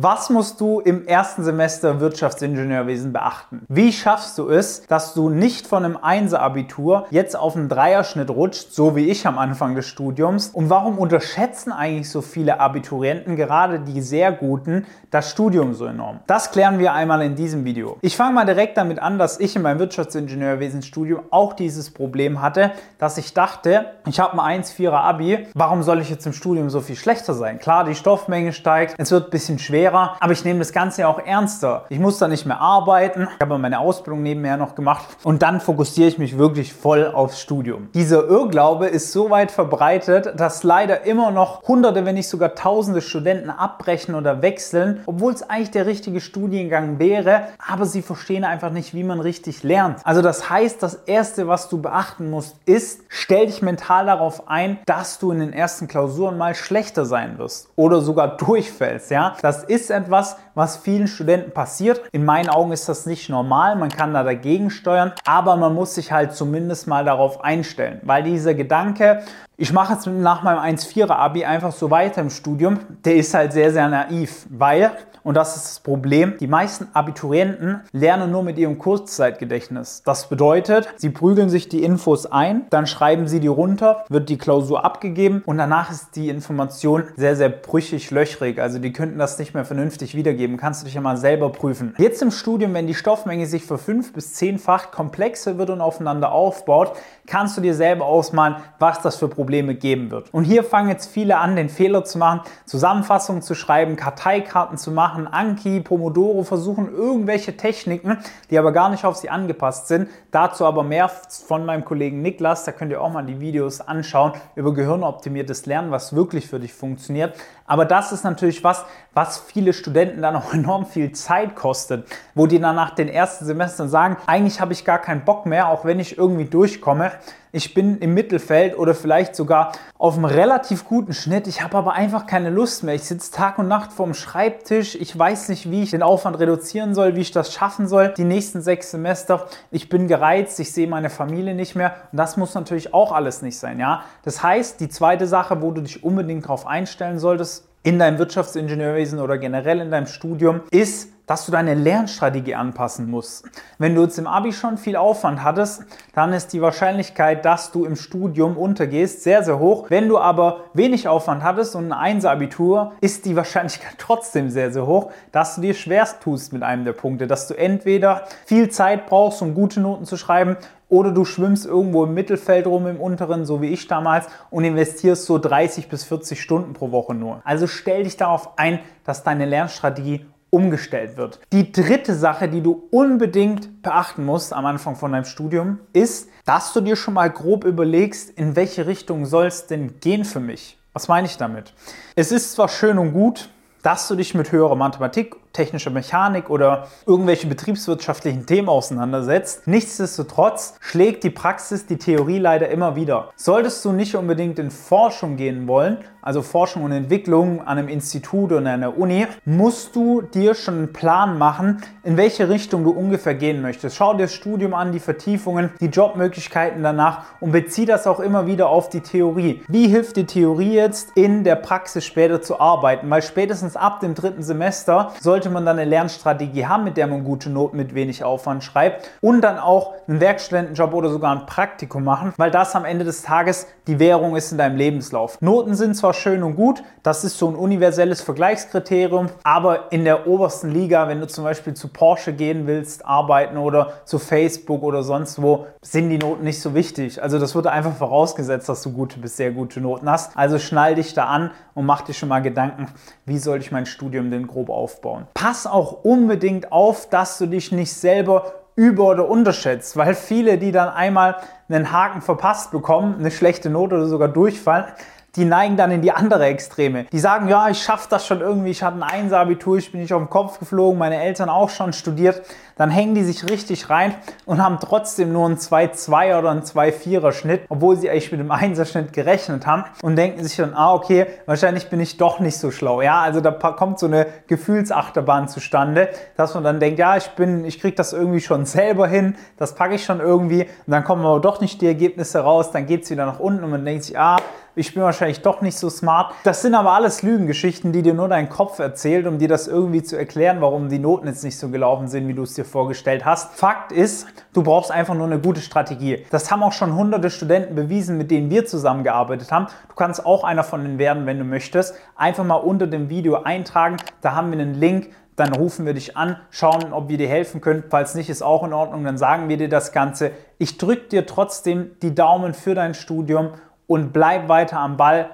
Was musst du im ersten Semester Wirtschaftsingenieurwesen beachten? Wie schaffst du es, dass du nicht von einem Einser-Abitur jetzt auf einen Dreierschnitt rutscht, so wie ich am Anfang des Studiums? Und warum unterschätzen eigentlich so viele Abiturienten, gerade die sehr guten, das Studium so enorm? Das klären wir einmal in diesem Video. Ich fange mal direkt damit an, dass ich in meinem Wirtschaftsingenieurwesen-Studium auch dieses Problem hatte, dass ich dachte, ich habe ein 1,4er Abi, warum soll ich jetzt im Studium so viel schlechter sein? Klar, die Stoffmenge steigt, es wird ein bisschen schwerer schwerer, aber ich nehme das Ganze ja auch ernster. Ich muss da nicht mehr arbeiten. Ich habe meine Ausbildung nebenher noch gemacht und dann fokussiere ich mich wirklich voll aufs Studium. Dieser Irrglaube ist so weit verbreitet, dass leider immer noch hunderte, wenn nicht sogar tausende Studenten abbrechen oder wechseln, obwohl es eigentlich der richtige Studiengang wäre, aber sie verstehen einfach nicht, wie man richtig lernt. Also das heißt, das erste, was du beachten musst, ist, stell dich mental darauf ein, dass du in den ersten Klausuren mal schlechter sein wirst oder sogar durchfällst, ja? Das ist ist etwas, was vielen Studenten passiert. In meinen Augen ist das nicht normal, man kann da dagegen steuern, aber man muss sich halt zumindest mal darauf einstellen, weil dieser Gedanke, ich mache jetzt nach meinem 1,4er Abi einfach so weiter im Studium, der ist halt sehr, sehr naiv, weil und das ist das Problem. Die meisten Abiturienten lernen nur mit ihrem Kurzzeitgedächtnis. Das bedeutet, sie prügeln sich die Infos ein, dann schreiben sie die runter, wird die Klausur abgegeben und danach ist die Information sehr, sehr brüchig, löchrig. Also die könnten das nicht mehr vernünftig wiedergeben. Kannst du dich ja mal selber prüfen. Jetzt im Studium, wenn die Stoffmenge sich für fünf bis zehnfach komplexer wird und aufeinander aufbaut, kannst du dir selber ausmalen, was das für Probleme geben wird. Und hier fangen jetzt viele an, den Fehler zu machen, Zusammenfassungen zu schreiben, Karteikarten zu machen, Anki, Pomodoro versuchen irgendwelche Techniken, die aber gar nicht auf sie angepasst sind. Dazu aber mehr von meinem Kollegen Niklas, da könnt ihr auch mal die Videos anschauen über gehirnoptimiertes Lernen, was wirklich für dich funktioniert. Aber das ist natürlich was, was viele Studenten dann auch enorm viel Zeit kostet, wo die dann nach den ersten Semestern sagen, eigentlich habe ich gar keinen Bock mehr, auch wenn ich irgendwie durchkomme ich bin im Mittelfeld oder vielleicht sogar auf einem relativ guten Schnitt. Ich habe aber einfach keine Lust mehr. Ich sitze Tag und Nacht vorm Schreibtisch. Ich weiß nicht, wie ich den Aufwand reduzieren soll, wie ich das schaffen soll. Die nächsten sechs Semester. Ich bin gereizt. Ich sehe meine Familie nicht mehr. Und das muss natürlich auch alles nicht sein. Ja? Das heißt, die zweite Sache, wo du dich unbedingt darauf einstellen solltest, in deinem Wirtschaftsingenieurwesen oder generell in deinem Studium, ist, dass du deine Lernstrategie anpassen musst. Wenn du jetzt im Abi schon viel Aufwand hattest, dann ist die Wahrscheinlichkeit, dass du im Studium untergehst, sehr, sehr hoch. Wenn du aber wenig Aufwand hattest und ein 1er-Abitur, ist die Wahrscheinlichkeit trotzdem sehr, sehr hoch, dass du dir schwerst tust mit einem der Punkte, dass du entweder viel Zeit brauchst, um gute Noten zu schreiben, oder du schwimmst irgendwo im Mittelfeld rum im unteren, so wie ich damals, und investierst so 30 bis 40 Stunden pro Woche nur. Also stell dich darauf ein, dass deine Lernstrategie umgestellt wird. Die dritte Sache, die du unbedingt beachten musst am Anfang von deinem Studium, ist, dass du dir schon mal grob überlegst, in welche Richtung soll es denn gehen für mich. Was meine ich damit? Es ist zwar schön und gut, dass du dich mit höherer Mathematik technische Mechanik oder irgendwelche betriebswirtschaftlichen Themen auseinandersetzt. Nichtsdestotrotz schlägt die Praxis die Theorie leider immer wieder. Solltest du nicht unbedingt in Forschung gehen wollen, also Forschung und Entwicklung an einem Institut oder einer Uni, musst du dir schon einen Plan machen, in welche Richtung du ungefähr gehen möchtest. Schau dir das Studium an, die Vertiefungen, die Jobmöglichkeiten danach und bezieh das auch immer wieder auf die Theorie. Wie hilft die Theorie jetzt in der Praxis später zu arbeiten? Weil spätestens ab dem dritten Semester sollte man dann eine Lernstrategie haben, mit der man gute Noten mit wenig Aufwand schreibt und dann auch einen Werkstudentenjob oder sogar ein Praktikum machen, weil das am Ende des Tages die Währung ist in deinem Lebenslauf. Noten sind zwar schön und gut, das ist so ein universelles Vergleichskriterium, aber in der obersten Liga, wenn du zum Beispiel zu Porsche gehen willst, arbeiten oder zu Facebook oder sonst wo, sind die Noten nicht so wichtig. Also das wird einfach vorausgesetzt, dass du gute bis sehr gute Noten hast. Also schnall dich da an und mach dir schon mal Gedanken, wie soll ich mein Studium denn grob aufbauen. Pass auch unbedingt auf, dass du dich nicht selber über- oder unterschätzt, weil viele, die dann einmal einen Haken verpasst bekommen, eine schlechte Note oder sogar durchfallen, die neigen dann in die andere Extreme. Die sagen, ja, ich schaffe das schon irgendwie, ich hatte ein Einser-Abitur, ich bin nicht auf den Kopf geflogen, meine Eltern auch schon studiert. Dann hängen die sich richtig rein und haben trotzdem nur einen 2-2 oder einen 2-4er Schnitt, obwohl sie eigentlich mit dem Einser-Schnitt gerechnet haben und denken sich dann, ah, okay, wahrscheinlich bin ich doch nicht so schlau. Ja, also da kommt so eine Gefühlsachterbahn zustande, dass man dann denkt, ja, ich bin, ich kriege das irgendwie schon selber hin, das packe ich schon irgendwie und dann kommen aber doch nicht die Ergebnisse raus, dann geht es wieder nach unten und man denkt sich, ah, ich bin wahrscheinlich doch nicht so smart. Das sind aber alles Lügengeschichten, die dir nur dein Kopf erzählt, um dir das irgendwie zu erklären, warum die Noten jetzt nicht so gelaufen sind, wie du es dir vorgestellt hast. Fakt ist, du brauchst einfach nur eine gute Strategie. Das haben auch schon hunderte Studenten bewiesen, mit denen wir zusammengearbeitet haben. Du kannst auch einer von denen werden, wenn du möchtest. Einfach mal unter dem Video eintragen. Da haben wir einen Link dann rufen wir dich an, schauen, ob wir dir helfen können. Falls nicht, ist auch in Ordnung, dann sagen wir dir das Ganze. Ich drücke dir trotzdem die Daumen für dein Studium und bleib weiter am Ball.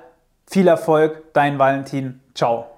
Viel Erfolg, dein Valentin. Ciao.